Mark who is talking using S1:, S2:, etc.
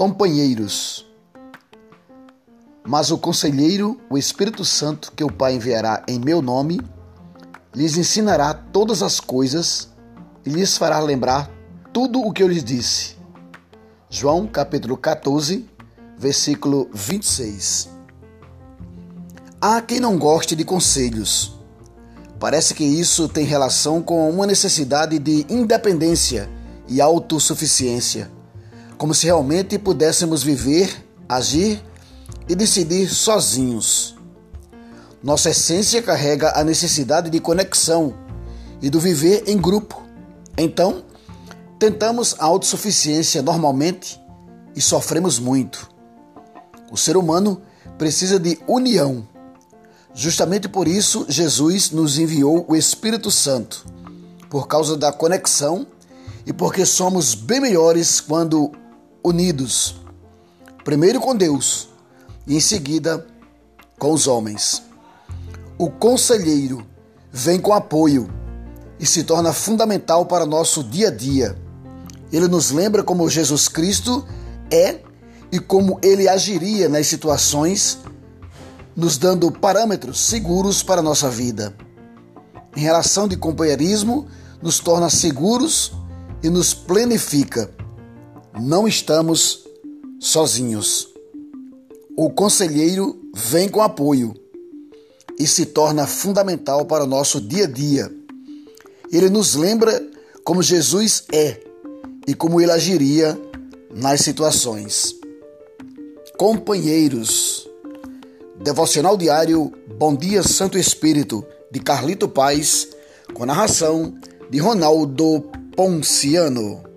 S1: companheiros. Mas o conselheiro, o Espírito Santo, que o Pai enviará em meu nome, lhes ensinará todas as coisas e lhes fará lembrar tudo o que eu lhes disse. João capítulo 14, versículo 26. Há quem não goste de conselhos. Parece que isso tem relação com uma necessidade de independência e autossuficiência como se realmente pudéssemos viver, agir e decidir sozinhos. Nossa essência carrega a necessidade de conexão e do viver em grupo. Então, tentamos a autossuficiência normalmente e sofremos muito. O ser humano precisa de união. Justamente por isso, Jesus nos enviou o Espírito Santo, por causa da conexão e porque somos bem melhores quando unidos, primeiro com Deus e em seguida com os homens. O conselheiro vem com apoio e se torna fundamental para nosso dia a dia. Ele nos lembra como Jesus Cristo é e como ele agiria nas situações, nos dando parâmetros seguros para a nossa vida. Em relação de companheirismo, nos torna seguros e nos planifica não estamos sozinhos. O conselheiro vem com apoio e se torna fundamental para o nosso dia a dia. Ele nos lembra como Jesus é e como ele agiria nas situações. Companheiros, Devocional Diário Bom Dia Santo Espírito, de Carlito Paz, com narração de Ronaldo Ponciano.